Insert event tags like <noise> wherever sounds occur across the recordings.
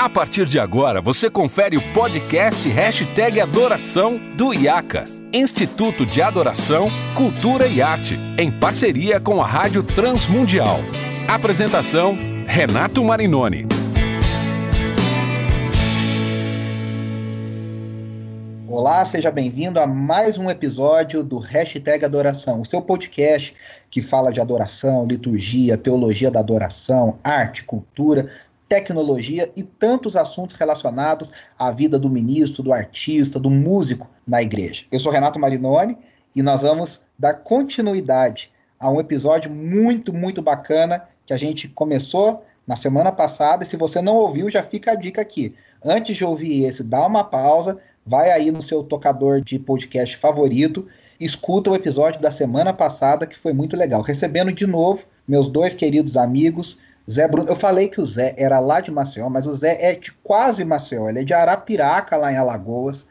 A partir de agora, você confere o podcast Hashtag Adoração do IACA, Instituto de Adoração, Cultura e Arte, em parceria com a Rádio Transmundial. Apresentação, Renato Marinoni. Olá, seja bem-vindo a mais um episódio do Hashtag Adoração, o seu podcast que fala de adoração, liturgia, teologia da adoração, arte, cultura, tecnologia e tantos assuntos relacionados à vida do ministro, do artista, do músico na igreja. Eu sou Renato Marinoni e nós vamos dar continuidade a um episódio muito, muito bacana que a gente começou na semana passada. E se você não ouviu, já fica a dica aqui. Antes de ouvir esse, dá uma pausa, vai aí no seu tocador de podcast favorito, escuta o episódio da semana passada que foi muito legal. Recebendo de novo meus dois queridos amigos, Zé Bruno, eu falei que o Zé era lá de Maceió, mas o Zé é de quase Maceió, ele é de Arapiraca, lá em Alagoas,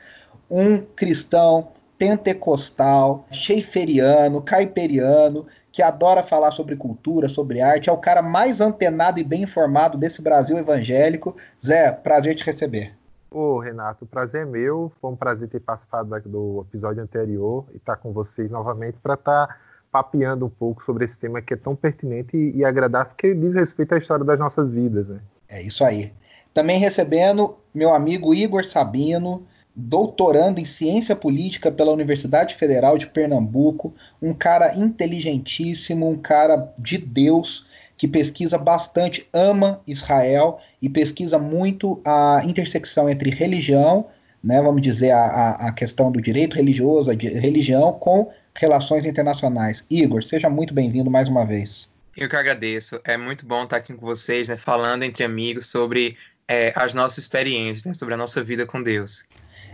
um cristão pentecostal, cheiferiano, caiperiano, que adora falar sobre cultura, sobre arte, é o cara mais antenado e bem informado desse Brasil evangélico. Zé, prazer te receber. Ô, Renato, o prazer é meu. Foi um prazer ter participado do episódio anterior e estar com vocês novamente para estar tá papeando um pouco sobre esse tema que é tão pertinente e, agradável, porque diz respeito à história das nossas vidas. Né? É isso aí. Também recebendo meu amigo Igor Sabino, doutorando em ciência política pela Universidade Federal de Pernambuco, um cara inteligentíssimo, um cara de Deus, que pesquisa bastante, ama Israel e pesquisa muito a intersecção entre religião, né, vamos dizer, a, a questão do direito religioso, a religião, com Relações Internacionais. Igor, seja muito bem-vindo mais uma vez. Eu que agradeço. É muito bom estar aqui com vocês, né, falando entre amigos sobre é, as nossas experiências, né, sobre a nossa vida com Deus.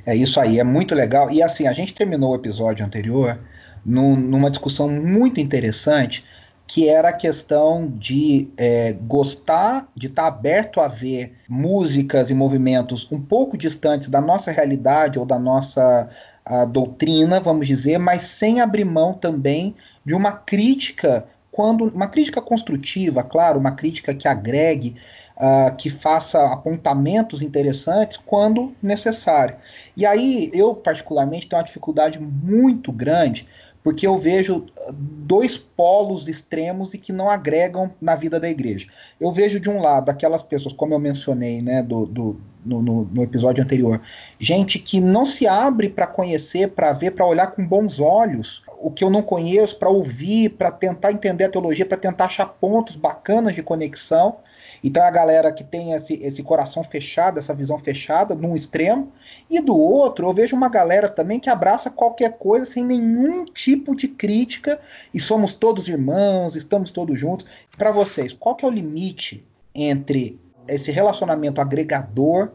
É isso aí, é muito legal. E assim, a gente terminou o episódio anterior num, numa discussão muito interessante, que era a questão de é, gostar, de estar aberto a ver músicas e movimentos um pouco distantes da nossa realidade ou da nossa a doutrina, vamos dizer, mas sem abrir mão também de uma crítica, quando uma crítica construtiva, claro, uma crítica que agregue, uh, que faça apontamentos interessantes quando necessário. E aí eu particularmente tenho uma dificuldade muito grande porque eu vejo dois polos extremos e que não agregam na vida da igreja. Eu vejo de um lado aquelas pessoas, como eu mencionei, né, do, do no, no, no, episódio anterior. Gente que não se abre para conhecer, para ver, para olhar com bons olhos o que eu não conheço, para ouvir, para tentar entender a teologia, para tentar achar pontos bacanas de conexão. Então é a galera que tem esse, esse coração fechado, essa visão fechada, num extremo, e do outro eu vejo uma galera também que abraça qualquer coisa sem nenhum tipo de crítica, e somos todos irmãos, estamos todos juntos. Para vocês, qual que é o limite entre esse relacionamento agregador,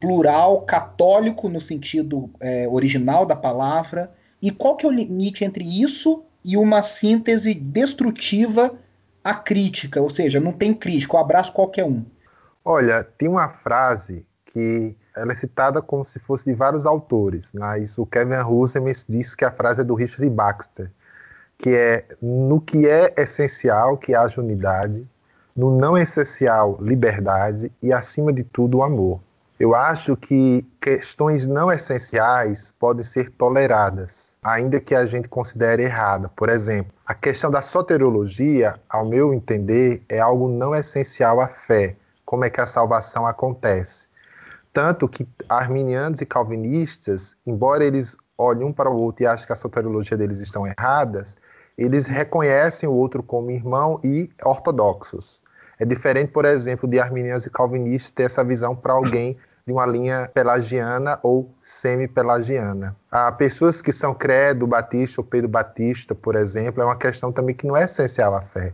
plural, católico no sentido é, original da palavra, e qual que é o limite entre isso e uma síntese destrutiva à crítica, ou seja, não tem crítico, abraço qualquer um. Olha, tem uma frase que ela é citada como se fosse de vários autores, mas o Kevin Roseman diz que a frase é do Richard Baxter, que é no que é essencial que haja unidade, no não essencial, liberdade e, acima de tudo, o amor. Eu acho que questões não essenciais podem ser toleradas, ainda que a gente considere errada. Por exemplo, a questão da soteriologia, ao meu entender, é algo não essencial à fé. Como é que a salvação acontece? Tanto que arminianos e calvinistas, embora eles olhem um para o outro e achem que a soteriologia deles estão erradas, eles reconhecem o outro como irmão e ortodoxos. É diferente, por exemplo, de arminianos e calvinistas ter essa visão para alguém de uma linha pelagiana ou semi-pelagiana. Há pessoas que são credo batista ou Pedro Batista, por exemplo, é uma questão também que não é essencial à fé.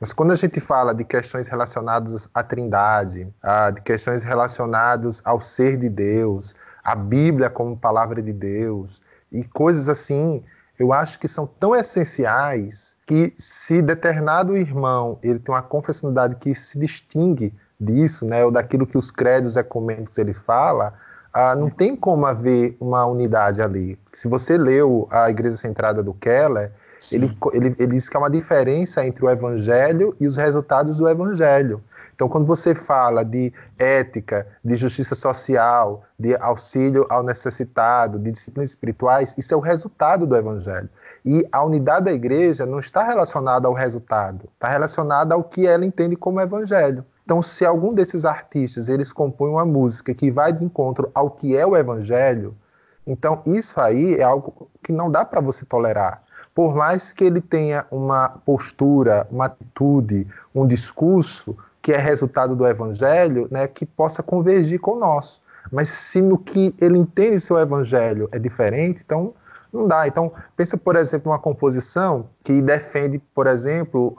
Mas quando a gente fala de questões relacionadas à Trindade, de questões relacionadas ao ser de Deus, à Bíblia como palavra de Deus e coisas assim, eu acho que são tão essenciais que se determinado irmão ele tem uma confessionalidade que se distingue disso, né, ou daquilo que os credos ecumênicos ele fala, ah, não tem como haver uma unidade ali. Se você leu a Igreja Centrada do Keller, ele, ele, ele diz que há uma diferença entre o Evangelho e os resultados do Evangelho. Então, quando você fala de ética, de justiça social, de auxílio ao necessitado, de disciplinas espirituais, isso é o resultado do evangelho. E a unidade da igreja não está relacionada ao resultado, está relacionada ao que ela entende como evangelho. Então, se algum desses artistas eles compõem uma música que vai de encontro ao que é o evangelho, então isso aí é algo que não dá para você tolerar. Por mais que ele tenha uma postura, uma atitude, um discurso que é resultado do evangelho, né, que possa convergir com o nosso. Mas se no que ele entende seu evangelho é diferente, então não dá. Então, pensa, por exemplo, uma composição que defende, por exemplo,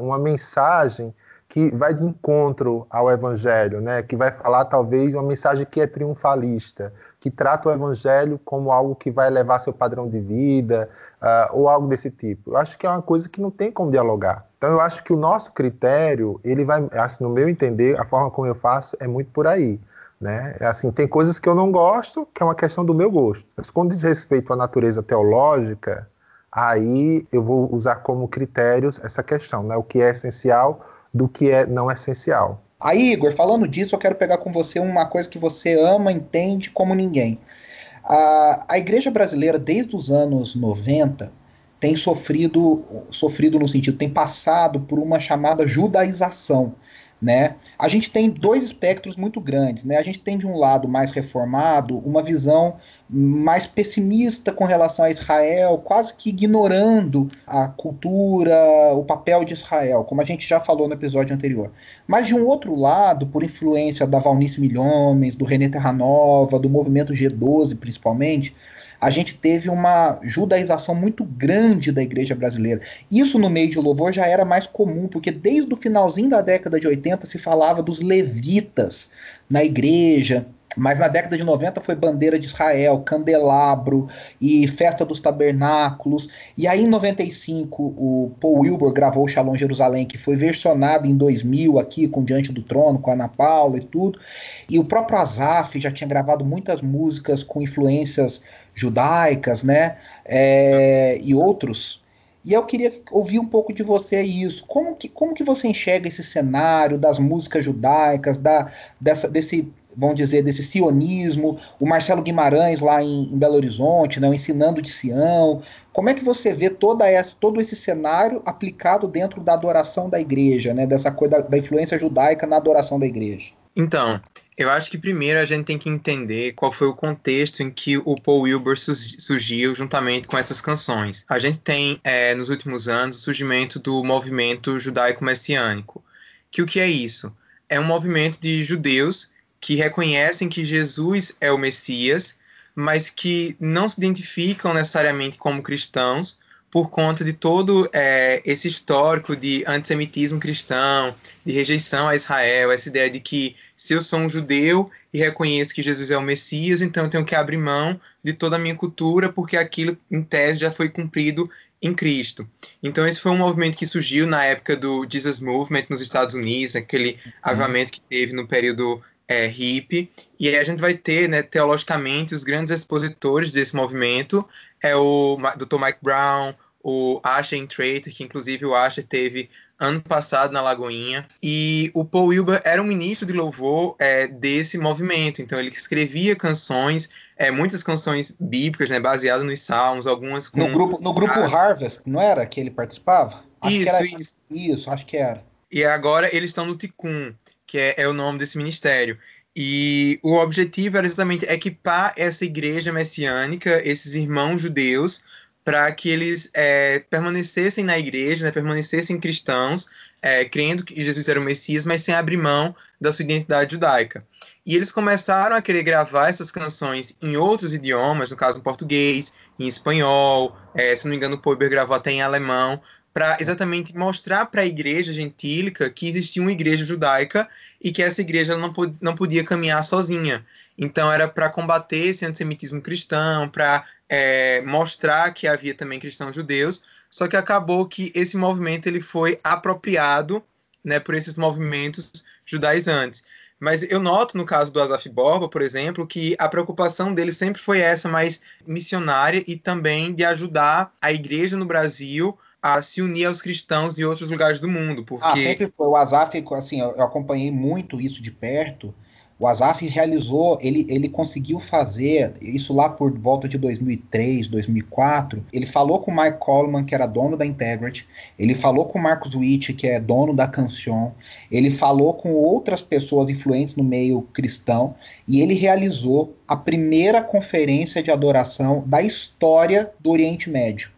uma mensagem que vai de encontro ao evangelho, né? que vai falar talvez uma mensagem que é triunfalista, que trata o evangelho como algo que vai elevar seu padrão de vida, uh, ou algo desse tipo. Eu acho que é uma coisa que não tem como dialogar. Então eu acho que o nosso critério, ele vai, assim, no meu entender, a forma como eu faço é muito por aí. Né? Assim, tem coisas que eu não gosto, que é uma questão do meu gosto. Mas quando diz respeito à natureza teológica, aí eu vou usar como critérios essa questão, né? O que é essencial do que é não essencial. Aí, Igor, falando disso, eu quero pegar com você uma coisa que você ama, entende como ninguém. A, a igreja brasileira, desde os anos 90, tem sofrido, sofrido no sentido, tem passado por uma chamada judaização. Né? A gente tem dois espectros muito grandes. Né? A gente tem, de um lado mais reformado, uma visão mais pessimista com relação a Israel, quase que ignorando a cultura, o papel de Israel, como a gente já falou no episódio anterior. Mas, de um outro lado, por influência da Valnice Milhomens, do René Terranova, do movimento G12 principalmente, a gente teve uma judaização muito grande da igreja brasileira. Isso no meio de louvor já era mais comum, porque desde o finalzinho da década de 80 se falava dos levitas na igreja, mas na década de 90 foi Bandeira de Israel, Candelabro e Festa dos Tabernáculos. E aí em 95 o Paul Wilbur gravou o Shalom Jerusalém, que foi versionado em 2000 aqui com Diante do Trono, com Ana Paula e tudo. E o próprio Azaf já tinha gravado muitas músicas com influências judaicas, né? É, e outros. E eu queria ouvir um pouco de você isso. Como que, como que você enxerga esse cenário das músicas judaicas, da, dessa, desse, vamos dizer, desse sionismo, o Marcelo Guimarães lá em, em Belo Horizonte, né, ensinando de Sião. Como é que você vê toda essa, todo esse cenário aplicado dentro da adoração da igreja, né, dessa coisa da, da influência judaica na adoração da igreja? Então, eu acho que primeiro a gente tem que entender qual foi o contexto em que o Paul Wilbur surgiu juntamente com essas canções. A gente tem, é, nos últimos anos, o surgimento do movimento judaico-messiânico. Que o que é isso? É um movimento de judeus que reconhecem que Jesus é o Messias, mas que não se identificam necessariamente como cristãos, por conta de todo é, esse histórico de antissemitismo cristão, de rejeição a Israel, essa ideia de que se eu sou um judeu e reconheço que Jesus é o Messias, então eu tenho que abrir mão de toda a minha cultura, porque aquilo, em tese, já foi cumprido em Cristo. Então esse foi um movimento que surgiu na época do Jesus Movement nos Estados Unidos, aquele uhum. avivamento que teve no período é, hippie, e aí a gente vai ter, né, teologicamente, os grandes expositores desse movimento, é o Dr. Mike Brown, o Asher Trader, que inclusive o Asher teve ano passado na Lagoinha. E o Paul Wilbur era um ministro de louvor é, desse movimento. Então ele escrevia canções, é, muitas canções bíblicas, né, baseadas nos salmos, algumas com... No grupo, no grupo Harvest, não era que ele participava? Acho isso, era... isso. Isso, acho que era. E agora eles estão no Tikkun, que é, é o nome desse ministério. E o objetivo era exatamente equipar essa igreja messiânica, esses irmãos judeus, para que eles é, permanecessem na igreja, né, permanecessem cristãos, é, crendo que Jesus era o Messias, mas sem abrir mão da sua identidade judaica. E eles começaram a querer gravar essas canções em outros idiomas, no caso em português, em espanhol, é, se não me engano o Poiber gravou até em alemão, para exatamente mostrar para a igreja gentílica que existia uma igreja judaica e que essa igreja não, pod não podia caminhar sozinha. Então era para combater esse antissemitismo cristão, para é, mostrar que havia também cristãos judeus, só que acabou que esse movimento ele foi apropriado né, por esses movimentos judaizantes. Mas eu noto no caso do Asaf Borba, por exemplo, que a preocupação dele sempre foi essa mais missionária e também de ajudar a igreja no Brasil a se unir aos cristãos de outros lugares do mundo. Porque... Ah, sempre foi. O Azaf, assim, eu acompanhei muito isso de perto. O Azaf realizou, ele, ele conseguiu fazer isso lá por volta de 2003, 2004. Ele falou com o Mike Coleman, que era dono da Integrity. Ele falou com o Marcos Witt, que é dono da Cancion. Ele falou com outras pessoas influentes no meio cristão. E ele realizou a primeira conferência de adoração da história do Oriente Médio.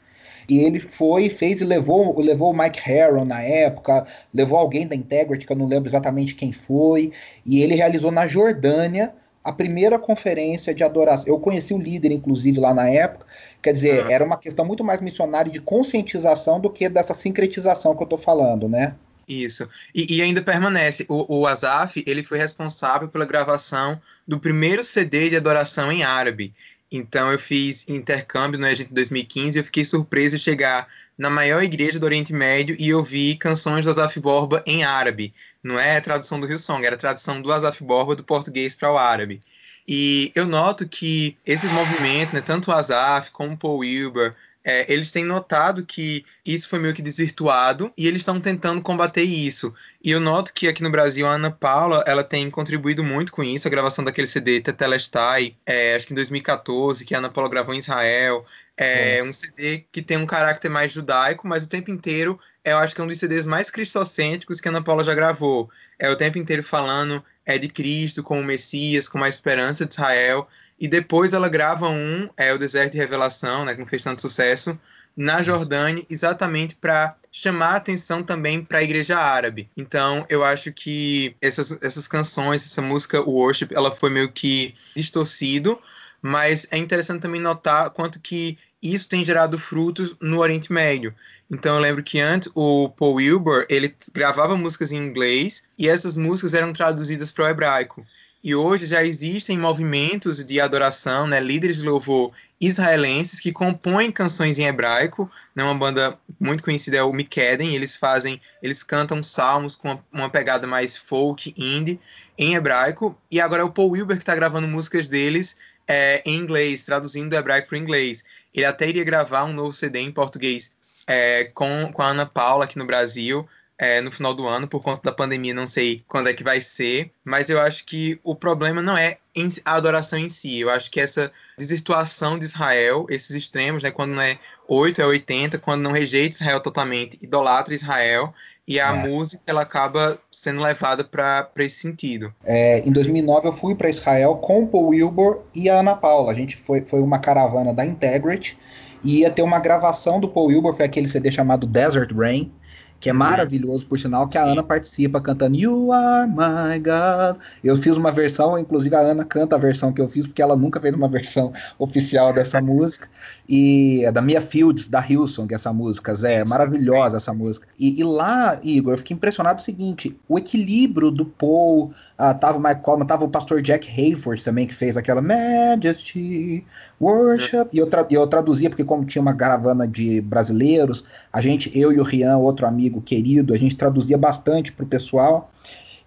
E ele foi, fez e levou, levou o Mike Harron na época, levou alguém da Integrity, que eu não lembro exatamente quem foi, e ele realizou na Jordânia a primeira conferência de adoração. Eu conheci o líder, inclusive, lá na época. Quer dizer, uhum. era uma questão muito mais missionária de conscientização do que dessa sincretização que eu estou falando, né? Isso. E, e, ainda permanece. O, o Azaf, ele foi responsável pela gravação do primeiro CD de adoração em árabe. Então eu fiz intercâmbio no Egito 2015 e eu fiquei surpreso de chegar na maior igreja do Oriente Médio e ouvir canções do Azaf Borba em árabe. Não é tradução do Rio Song, era a tradução do Azaf Borba do português para o árabe. E eu noto que esse movimento, né, tanto o Azaf como o Paul Wilbur, é, eles têm notado que isso foi meio que desvirtuado e eles estão tentando combater isso. E eu noto que aqui no Brasil a Ana Paula ela tem contribuído muito com isso, a gravação daquele CD Tetelestai, é, acho que em 2014, que a Ana Paula gravou em Israel. É um CD que tem um caráter mais judaico, mas o tempo inteiro eu acho que é um dos CDs mais cristocêntricos que a Ana Paula já gravou. É o tempo inteiro falando é de Cristo como Messias, como a esperança de Israel. E depois ela grava um, é o Deserto de Revelação, né, que não fez tanto sucesso, na Jordânia, exatamente para chamar a atenção também para a igreja árabe. Então, eu acho que essas, essas canções, essa música Worship, ela foi meio que distorcido, mas é interessante também notar quanto que isso tem gerado frutos no Oriente Médio. Então eu lembro que antes o Paul Wilbur, ele gravava músicas em inglês e essas músicas eram traduzidas para o hebraico. E hoje já existem movimentos de adoração, né, líderes de louvor israelenses que compõem canções em hebraico. Né, uma banda muito conhecida é o Mikeden, eles fazem, eles cantam salmos com uma pegada mais folk, indie, em hebraico. E agora é o Paul Wilber que está gravando músicas deles é, em inglês, traduzindo do hebraico para inglês. Ele até iria gravar um novo CD em português é, com, com a Ana Paula aqui no Brasil é, no final do ano, por conta da pandemia, não sei quando é que vai ser, mas eu acho que o problema não é a adoração em si, eu acho que essa desvirtuação de Israel, esses extremos, né, quando não é 8 é 80, quando não rejeita Israel totalmente, idolatra Israel, e a é. música ela acaba sendo levada para esse sentido. É, em 2009 eu fui para Israel com o Paul Wilbur e a Ana Paula, a gente foi, foi uma caravana da Integrity, e ia ter uma gravação do Paul Wilbur, foi aquele CD chamado Desert Rain, que é uhum. maravilhoso, por sinal, que Sim. a Ana participa cantando You Are My God. Eu fiz uma versão, inclusive a Ana canta a versão que eu fiz, porque ela nunca fez uma <laughs> versão oficial dessa música. E é da Mia Fields, da Hillsong, essa música, Zé, é maravilhosa essa música. E, e, lá, Igor, eu fiquei impressionado o seguinte, o equilíbrio do Paul, ah, tava o Mike Coleman, tava o pastor Jack Hayford também, que fez aquela Majesty, Worship, e eu, tra eu traduzia, porque como tinha uma caravana de brasileiros, a gente, eu e o Rian, outro amigo querido, a gente traduzia bastante pro pessoal,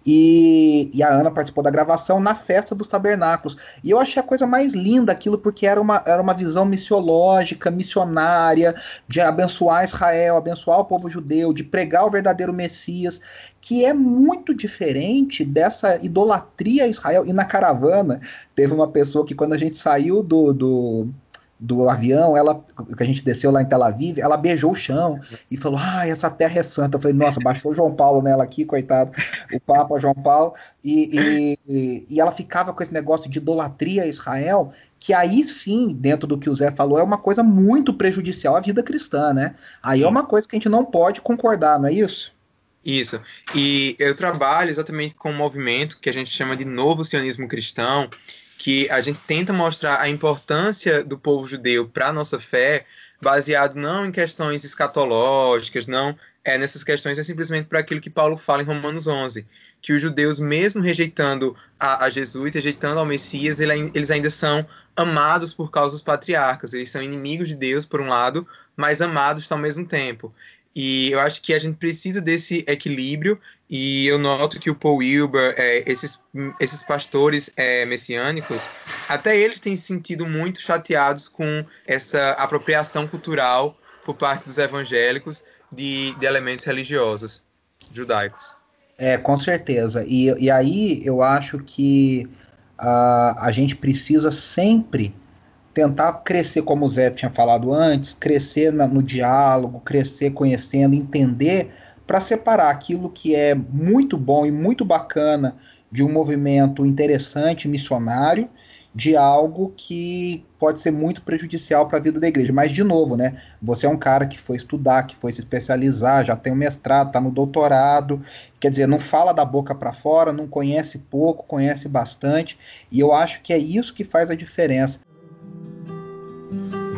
e, e, a Ana participou da gravação na festa dos tabernáculos. E eu achei a coisa mais linda aquilo, porque era uma, era uma visão missiológica, missionária, de abençoar Israel, abençoar o povo judeu, de pregar o verdadeiro Messias, que é muito diferente dessa idolatria a Israel. E na caravana, teve uma pessoa que, quando a gente saiu do, do do avião, ela que a gente desceu lá em Tel Aviv, ela beijou o chão e falou: "Ah, essa terra é santa". Eu falei: "Nossa, baixou o João Paulo nela aqui, coitado, o Papa João Paulo". E, e, e ela ficava com esse negócio de idolatria a Israel, que aí sim, dentro do que o Zé falou, é uma coisa muito prejudicial à vida cristã, né? Aí é uma coisa que a gente não pode concordar, não é isso? Isso. E eu trabalho exatamente com um movimento que a gente chama de novo sionismo cristão, que a gente tenta mostrar a importância do povo judeu para a nossa fé, baseado não em questões escatológicas, não é nessas questões, é simplesmente para aquilo que Paulo fala em Romanos 11, que os judeus, mesmo rejeitando a, a Jesus, rejeitando ao Messias, ele, eles ainda são amados por causa dos patriarcas, eles são inimigos de Deus, por um lado, mas amados ao mesmo tempo. E eu acho que a gente precisa desse equilíbrio, e eu noto que o Paul Wilbur, é, esses, esses pastores é, messiânicos, até eles têm se sentido muito chateados com essa apropriação cultural por parte dos evangélicos de, de elementos religiosos judaicos. É, com certeza. E, e aí eu acho que uh, a gente precisa sempre tentar crescer, como o Zé tinha falado antes, crescer na, no diálogo, crescer conhecendo, entender, para separar aquilo que é muito bom e muito bacana de um movimento interessante, missionário, de algo que pode ser muito prejudicial para a vida da igreja. Mas, de novo, né? Você é um cara que foi estudar, que foi se especializar, já tem um mestrado, está no doutorado. Quer dizer, não fala da boca para fora, não conhece pouco, conhece bastante. E eu acho que é isso que faz a diferença.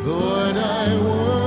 Lord,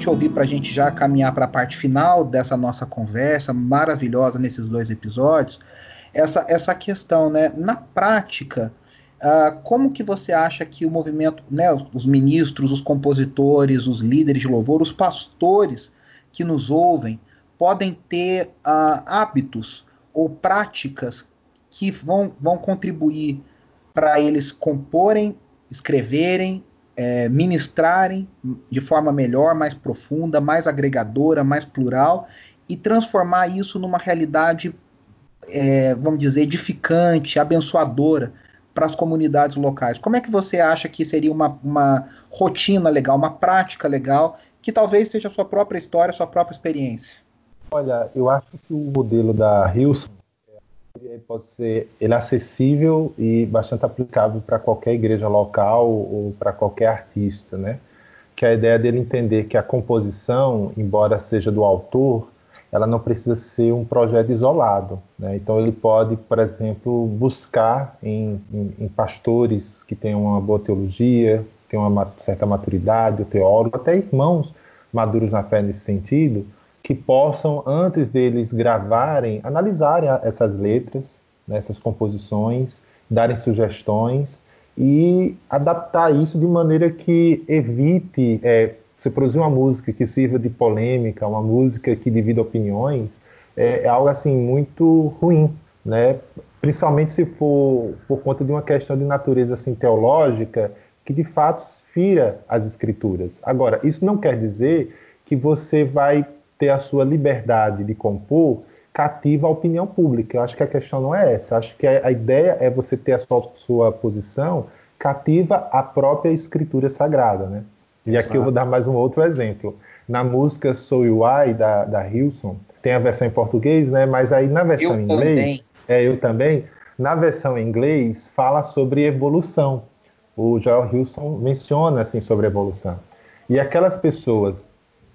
te ouvir para a gente já caminhar para a parte final dessa nossa conversa maravilhosa nesses dois episódios. Essa, essa questão, né? Na prática, uh, como que você acha que o movimento, né, os ministros, os compositores, os líderes de louvor, os pastores que nos ouvem, podem ter uh, hábitos ou práticas que vão, vão contribuir para eles comporem, escreverem é, ministrarem de forma melhor, mais profunda, mais agregadora, mais plural e transformar isso numa realidade, é, vamos dizer, edificante, abençoadora para as comunidades locais. Como é que você acha que seria uma, uma rotina legal, uma prática legal, que talvez seja a sua própria história, a sua própria experiência? Olha, eu acho que o modelo da Hilson pode ser ele é acessível e bastante aplicável para qualquer igreja local ou para qualquer artista, né? Que a ideia dele entender que a composição, embora seja do autor, ela não precisa ser um projeto isolado, né? Então ele pode, por exemplo, buscar em, em, em pastores que tenham uma boa teologia, tenham uma certa maturidade, o teólogo, até irmãos maduros na fé nesse sentido, que possam, antes deles gravarem, analisarem essas letras, né, essas composições, darem sugestões e adaptar isso de maneira que evite é, você produzir uma música que sirva de polêmica, uma música que divida opiniões, é, é algo assim muito ruim, né? Principalmente se for por conta de uma questão de natureza assim teológica que de fato fira as escrituras. Agora, isso não quer dizer que você vai ter a sua liberdade de compor cativa a opinião pública. Eu acho que a questão não é essa. Eu acho que a, ideia é você ter a sua, sua posição cativa a própria escritura sagrada, né? E Exato. aqui eu vou dar mais um outro exemplo. Na música So You I, da, da Hilson, tem a versão em português, né? Mas aí na versão eu em inglês... Também. É, eu também. Na versão em inglês, fala sobre evolução. O Joel Hilson menciona, assim, sobre evolução. E aquelas pessoas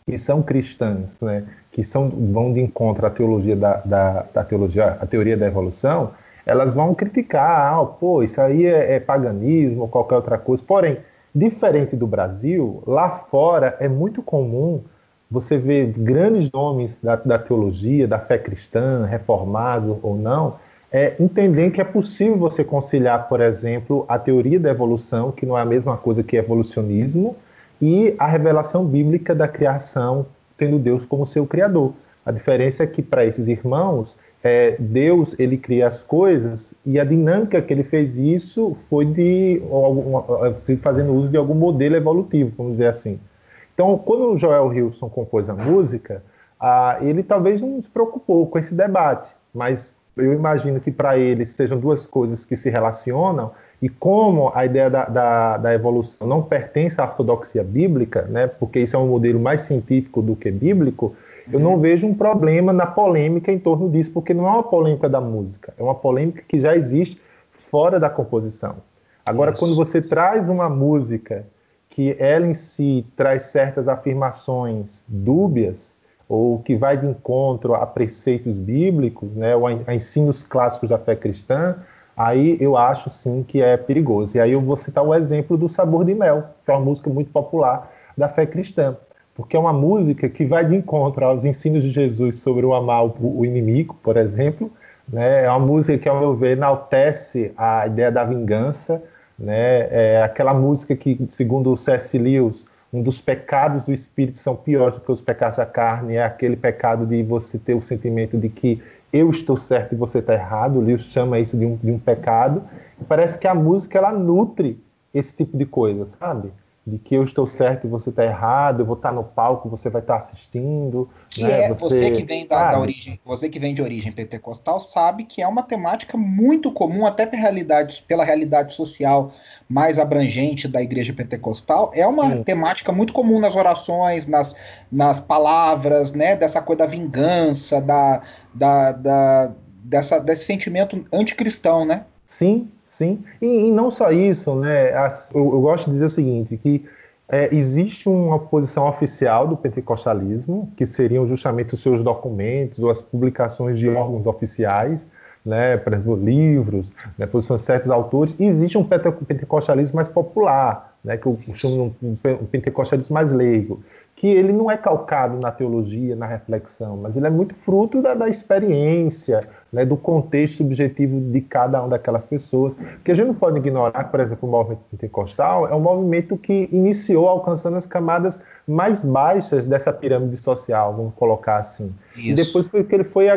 que são cristãs, né, que são, vão de encontro à teologia da, da, da teologia, a teoria da evolução, elas vão criticar, ah, pô, isso aí é, é paganismo ou qualquer outra coisa. Porém, diferente do Brasil, lá fora é muito comum você ver grandes nomes da, da teologia, da fé cristã, reformado ou não, é, entender que é possível você conciliar, por exemplo, a teoria da evolução, que não é a mesma coisa que evolucionismo, e a revelação bíblica da criação, tendo Deus como seu criador. A diferença é que para esses irmãos, é, Deus ele cria as coisas e a dinâmica que ele fez isso foi de algum, fazendo uso de algum modelo evolutivo, vamos dizer assim. Então, quando o Joel Hilson compôs a música, ah, ele talvez não se preocupou com esse debate, mas eu imagino que para ele sejam duas coisas que se relacionam e como a ideia da, da, da, evolução não pertence à ortodoxia bíblica, né, porque isso é um modelo mais científico do que bíblico, Eu não vejo um problema na polêmica em torno disso, porque não é uma polêmica da música, é uma polêmica que já existe fora da composição. Agora, Isso. quando você traz uma música que ela em si traz certas afirmações dúbias, ou que vai de encontro a preceitos bíblicos, né, ou a ensinos clássicos da fé cristã, aí eu acho sim que é perigoso. E aí eu vou citar o exemplo do Sabor de Mel, que é uma música muito popular da fé cristã, porque é uma música que vai de encontro aos ensinos de Jesus sobre o amar o inimigo, por exemplo. Né? É uma música que, ao meu ver, enaltece a ideia da vingança. Né? É aquela música que, segundo o C.S. Lewis, um dos pecados do espírito são piores do que os pecados da carne, é aquele pecado de você ter o sentimento de que eu estou certo e você está errado. O Lewis chama isso de um, de um pecado. E parece que a música ela nutre esse tipo de coisa, sabe? De que eu estou certo e você está errado, eu vou estar no palco, você vai estar assistindo. Que né? é, você, você, que vem da, da, origem, você que vem de origem pentecostal sabe que é uma temática muito comum, até pela realidade, pela realidade social mais abrangente da igreja pentecostal, é uma Sim. temática muito comum nas orações, nas, nas palavras, né? Dessa coisa da vingança, da, da, da dessa, desse sentimento anticristão, né? Sim, Sim, e, e não só isso, né? Eu, eu, gosto de dizer o seguinte, que é, existe uma posição oficial do pentecostalismo, que seriam justamente os seus documentos ou as publicações de órgãos oficiais, né, por exemplo, livros, né, posições de certos autores, e existe um pentecostalismo mais popular, né, que eu chamo um pentecostalismo mais leigo, que ele não é calcado na teologia, na reflexão, mas ele é muito fruto da, da experiência, né, do contexto subjetivo de cada uma daquelas pessoas. Que a gente não pode ignorar, por exemplo, o movimento pentecostal é um movimento que iniciou alcançando as camadas mais baixas dessa pirâmide social, vamos colocar assim. Isso. E depois foi que ele foi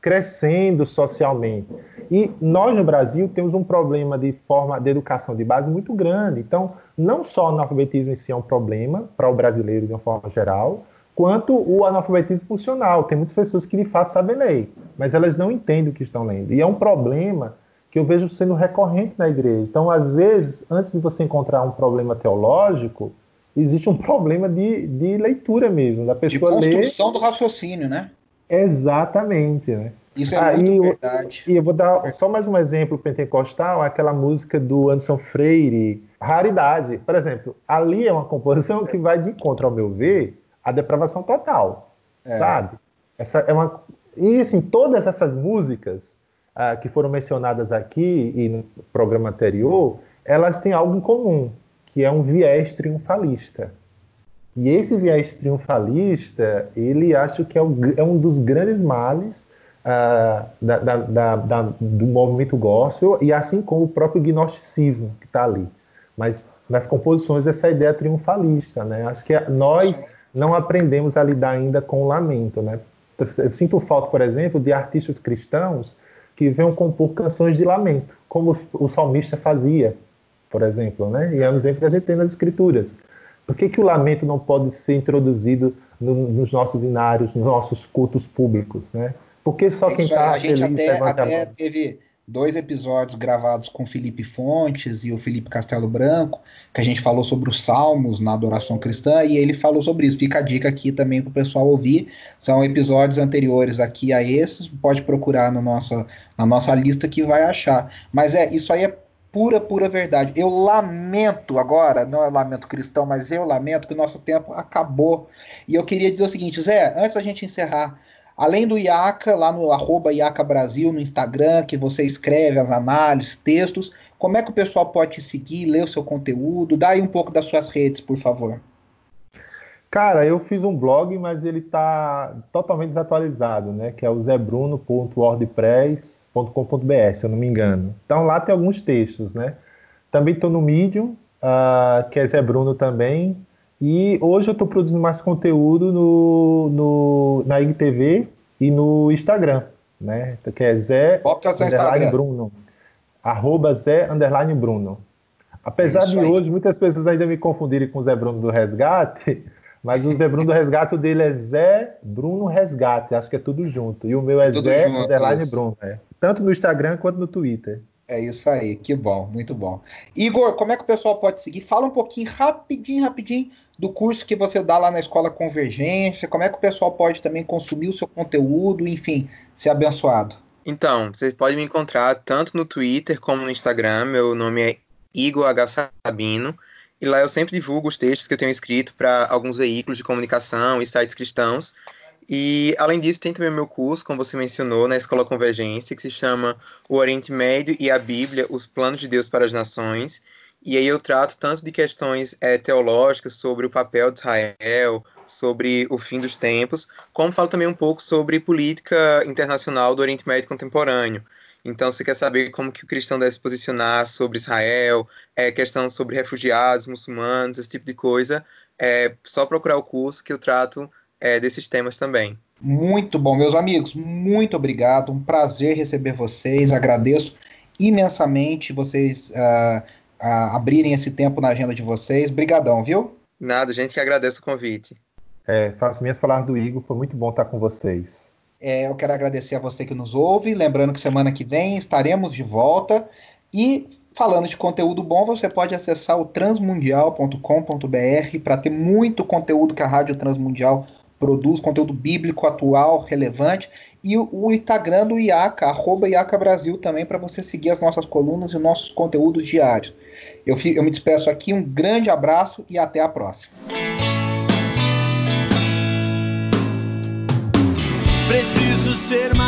crescendo socialmente. E nós no Brasil temos um problema de forma de educação de base muito grande. Então, não só o analfabetismo em si é um problema para o brasileiro de uma forma geral, quanto o analfabetismo funcional. Tem muitas pessoas que de fato sabem ler, mas elas não entendem o que estão lendo. E é um problema que eu vejo sendo recorrente na igreja. Então, às vezes, antes de você encontrar um problema teológico, existe um problema de, de leitura mesmo, da pessoa De construção ler... do raciocínio, né? Exatamente, né? Isso é ah, muito e verdade. Eu, e eu vou dar só mais um exemplo pentecostal, aquela música do Anderson Freire, Raridade. Por exemplo, ali é uma composição que vai de encontro, ao meu ver, a depravação total, é. sabe? Essa é uma e assim todas essas músicas ah, que foram mencionadas aqui e no programa anterior, elas têm algo em comum, que é um viés triunfalista. E esse viés triunfalista, ele acho que é, um, é um dos grandes males ah, da, da, da, do movimento gospel e assim como o próprio gnosticismo que está ali. Mas nas composições essa ideia triunfalista, né? Acho que nós não aprendemos a lidar ainda com o lamento, né? Eu sinto falta, por exemplo, de artistas cristãos que venham compor canções de lamento, como o salmista fazia, por exemplo, né? E é um exemplo que a gente tem nas escrituras. Por que, que o lamento não pode ser introduzido no, nos nossos inários, nos nossos cultos públicos, né? Porque só quem está A gente até, até teve dois episódios gravados com Felipe Fontes e o Felipe Castelo Branco, que a gente falou sobre os salmos na adoração cristã, e ele falou sobre isso. Fica a dica aqui também para o pessoal ouvir. São episódios anteriores aqui a esses, pode procurar no nossa, na nossa lista que vai achar. Mas é, isso aí é pura, pura verdade. Eu lamento agora, não é lamento cristão, mas eu lamento que o nosso tempo acabou. E eu queria dizer o seguinte, Zé, antes da gente encerrar, Além do IACA, lá no arroba IACA Brasil, no Instagram, que você escreve as análises, textos, como é que o pessoal pode te seguir, ler o seu conteúdo? Dá aí um pouco das suas redes, por favor. Cara, eu fiz um blog, mas ele está totalmente desatualizado, né? Que é o zebruno.wordpress.com.br, se eu não me engano. Então lá tem alguns textos, né? Também estou no Medium, uh, que é Zé Bruno também. E hoje eu estou produzindo mais conteúdo no, no, na IGTV e no Instagram, né? Que é Zé é underline Bruno. Arroba Zé underline Bruno. Apesar é de hoje muitas pessoas ainda me confundirem com o Zé Bruno do Resgate, <laughs> mas o Zé Bruno do Resgate dele é Zé Bruno Resgate, acho que é tudo junto. E o meu é, é Zé junto, underline isso. Bruno, é. tanto no Instagram quanto no Twitter. É isso aí, que bom, muito bom. Igor, como é que o pessoal pode seguir? Fala um pouquinho, rapidinho, rapidinho, do curso que você dá lá na Escola Convergência, como é que o pessoal pode também consumir o seu conteúdo, enfim, ser abençoado. Então, você pode me encontrar tanto no Twitter como no Instagram. Meu nome é Igor H. Sabino. E lá eu sempre divulgo os textos que eu tenho escrito para alguns veículos de comunicação e sites cristãos. E, além disso, tem também o meu curso, como você mencionou, na Escola Convergência, que se chama O Oriente Médio e a Bíblia, os Planos de Deus para as Nações. E aí eu trato tanto de questões é, teológicas sobre o papel de Israel, sobre o fim dos tempos, como falo também um pouco sobre política internacional do Oriente Médio contemporâneo. Então, você quer saber como que o cristão deve se posicionar sobre Israel, é, questão sobre refugiados, muçulmanos, esse tipo de coisa, é só procurar o curso que eu trato é, desses temas também. Muito bom, meus amigos, muito obrigado, um prazer receber vocês, agradeço imensamente vocês uh, uh, abrirem esse tempo na agenda de vocês, brigadão, viu? Nada, gente que agradece o convite. É, faço minhas palavras do Igor, foi muito bom estar com vocês. É, eu quero agradecer a você que nos ouve, lembrando que semana que vem estaremos de volta e falando de conteúdo bom, você pode acessar o transmundial.com.br para ter muito conteúdo que a Rádio Transmundial produz, conteúdo bíblico atual, relevante, e o, Instagram do IACA, arroba IACA Brasil também, para você seguir as nossas colunas e nossos conteúdos diários. Eu, eu me despeço aqui, um grande abraço e até a próxima. Preciso ser mais